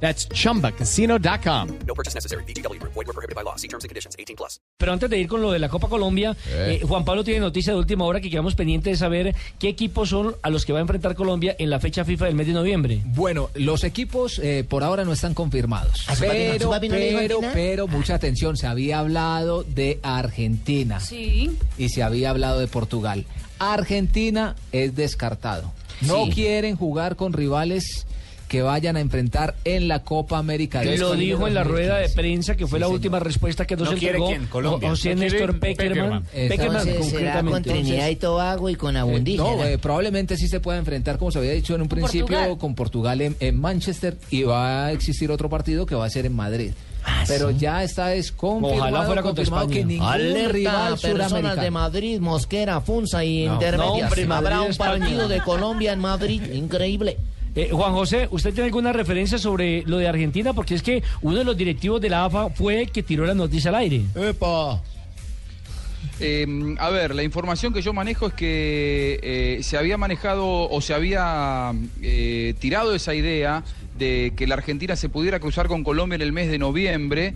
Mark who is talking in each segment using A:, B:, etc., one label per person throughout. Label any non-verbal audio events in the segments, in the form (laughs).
A: That's chumbacasino.com.
B: No purchase necessary. BGW. Void were prohibited by law. See terms and conditions. 18 plus.
C: Pero antes de ir con lo de la Copa Colombia, eh, Juan Pablo tiene noticia de última hora que quedamos pendientes de saber qué equipos son a los que va a enfrentar Colombia en la fecha FIFA del mes de noviembre.
D: Bueno, los equipos eh, por ahora no están confirmados.
E: ¿A su papi- a
D: Pero,
E: papi no
D: pero,
E: Argentina?
D: pero, mucha atención, se había hablado de Argentina
F: Sí.
D: y se había hablado de Portugal. Argentina es descartado. No
C: Sí.
D: quieren jugar con rivales que vayan a enfrentar en la Copa América. de
C: Lo dijo en la rueda de
D: 2015.
C: prensa que fue
D: Sí,
C: la
D: señor.
C: última respuesta que nos
G: ¿No quiere
C: entregó
G: quién? Colombia.
C: José
G: ¿No quiere
C: Néstor Peckerman.
G: Peckerman?
E: Será con
C: concretamente.
E: Trinidad y Tobago y con Abundígena.
D: No, eh, probablemente sí se pueda enfrentar, como se había dicho en un principio,
F: Portugal.
D: con Portugal en, en Manchester y va a existir otro partido que va a ser en Madrid.
E: Ah,
D: Pero
E: ¿sí?
D: ya está es confirmado,
C: Ojalá fuera contra
D: confirmado que
C: España.
D: ningún
E: Alerta
D: rival
E: personas de. Madrid, Mosquera, Funza y
D: No.
E: Intermedias.
C: No, hombre, Madrid,
E: Habrá un
C: España.
E: partido de Colombia en Madrid, increíble.
C: Eh, Juan José, ¿usted tiene alguna referencia sobre lo de Argentina? Porque es que uno de los directivos de la AFA fue el que tiró la noticia al aire.
D: ¡Epa!
G: Eh, a ver, la información que yo manejo es que eh, se había manejado o se había eh, tirado esa idea de que la Argentina se pudiera cruzar con Colombia en el mes de noviembre.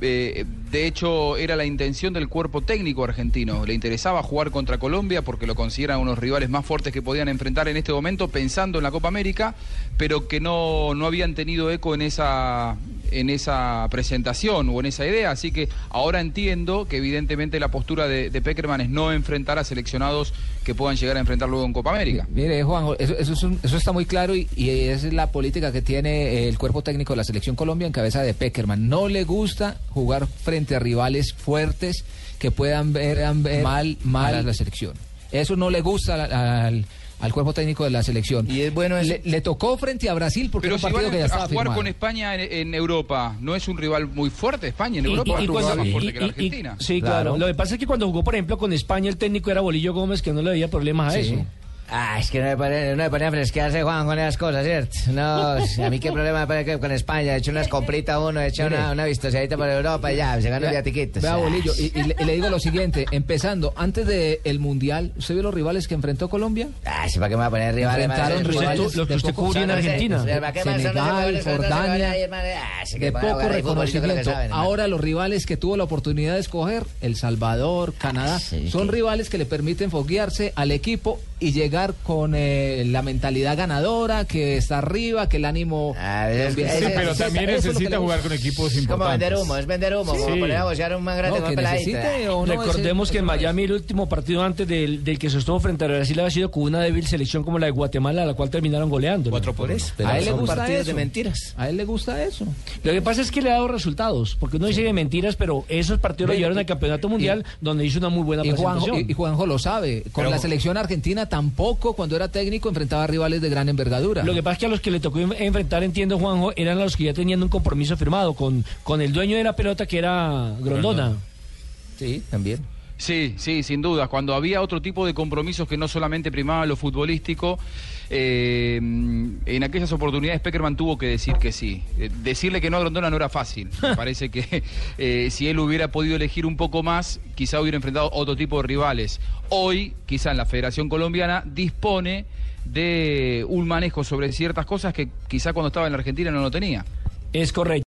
G: Eh, de hecho, era la intención del cuerpo técnico argentino. Le interesaba jugar contra Colombia porque lo consideran unos rivales más fuertes que podían enfrentar en este momento, pensando en la Copa América, pero que no, no habían tenido eco en esa, en esa presentación o en esa idea. Así que ahora entiendo que evidentemente la postura de, de Peckerman es no enfrentar a seleccionados que puedan llegar a enfrentar luego en Copa América.
D: Mire, Juan, eso, eso, es un- eso está muy claro y, y esa es la política que tiene el cuerpo técnico de la selección Colombia en cabeza de Peckerman. No le gusta jugar frente a rivales fuertes que puedan ver, ver mal, mal a la selección. Eso no le gusta al, al- cuerpo técnico de la selección.
E: Y es bueno
D: le, le tocó frente a Brasil porque
G: Pero
D: era
G: si
D: un
G: van
D: partido que ya
G: a,
D: estaba
G: a jugar
D: firmado.
G: con España en, en Europa, ¿no es un rival muy fuerte España en
C: Y-
G: Europa?
C: y- y
G: es un rival
C: cuando-
G: más fuerte
C: y-
G: que la
C: y- y-
G: Argentina.
C: sí, claro.
D: Claro.
C: Lo que pasa es que cuando jugó, por ejemplo, con España, el técnico era Bolillo Gómez, que no le había problemas a
D: Sí.
C: eso.
E: Ah, es que no me, pone, no me ponía a fresquearse, Juan, con esas cosas, ¿cierto? No, a mí qué problema me pone que con España. He hecho unas compritas uno, he hecho una, una vistoseadita por Europa y ya, se ganó el viatiquitos.
D: Vea, Bolillo, y, y le, y le digo lo siguiente, empezando, antes del Mundial, ¿usted vio los rivales que enfrentó Colombia?
E: Ah, sí, ¿para qué me va a poner rivales?
D: Enfrentaron rivales
C: los que
D: de
C: usted cubrió en Argentina.
E: ¿Para qué me van a
D: Senegal? Jordania,
E: Ah,
D: de poco reconocimiento. Ahora los rivales que tuvo la oportunidad de escoger, El Salvador, Canadá, son rivales que le permiten foguearse al equipo y llegar con eh, la mentalidad ganadora, que está arriba, que el ánimo...
E: Ah, es-
D: Sí,
E: es-
D: pero
E: es-
D: también
E: es-
D: necesita jugar
H: con equipos
E: Es como vender humo, es vender humo, como poner a bocear un man grande
D: No, que necesite o no,
C: Recordemos
D: ese-
C: que en. Miami el último partido antes del, del que se estuvo frente a Brasil había sido con una débil selección como la de Guatemala, a la cual terminaron goleando. ¿no?
G: por eso.
D: a él le gusta
E: partidos
D: eso.
E: de mentiras.
D: A él le gusta eso.
C: Lo que pasa es que le ha dado resultados, porque uno dice de mentiras, pero esos partidos lo llevaron al campeonato mundial, donde hizo una muy buena
D: Y Juanjo,
C: presentación.
D: y, Juanjo lo sabe. Con
G: Pero-
D: la selección argentina tampoco, cuando era técnico, enfrentaba rivales de gran envergadura.
C: Lo que pasa es que a los que le tocó en- enfrentar, entiendo Juanjo, eran a los que ya tenían un compromiso firmado con, con el dueño de la pelota que era Grondona.
D: Sí, también.
G: Sí, sí, sin duda. Cuando había otro tipo de compromisos que no solamente primaba lo futbolístico, eh, en aquellas oportunidades Peckerman tuvo que decir que sí. Eh, decirle que no a Grondona no era fácil. (laughs) Me parece que eh, si él hubiera podido elegir un poco más, quizá hubiera enfrentado otro tipo de rivales. Hoy, quizá en la Federación Colombiana, dispone de un manejo sobre ciertas cosas que quizá cuando estaba en la Argentina no lo tenía.
C: Es correcto.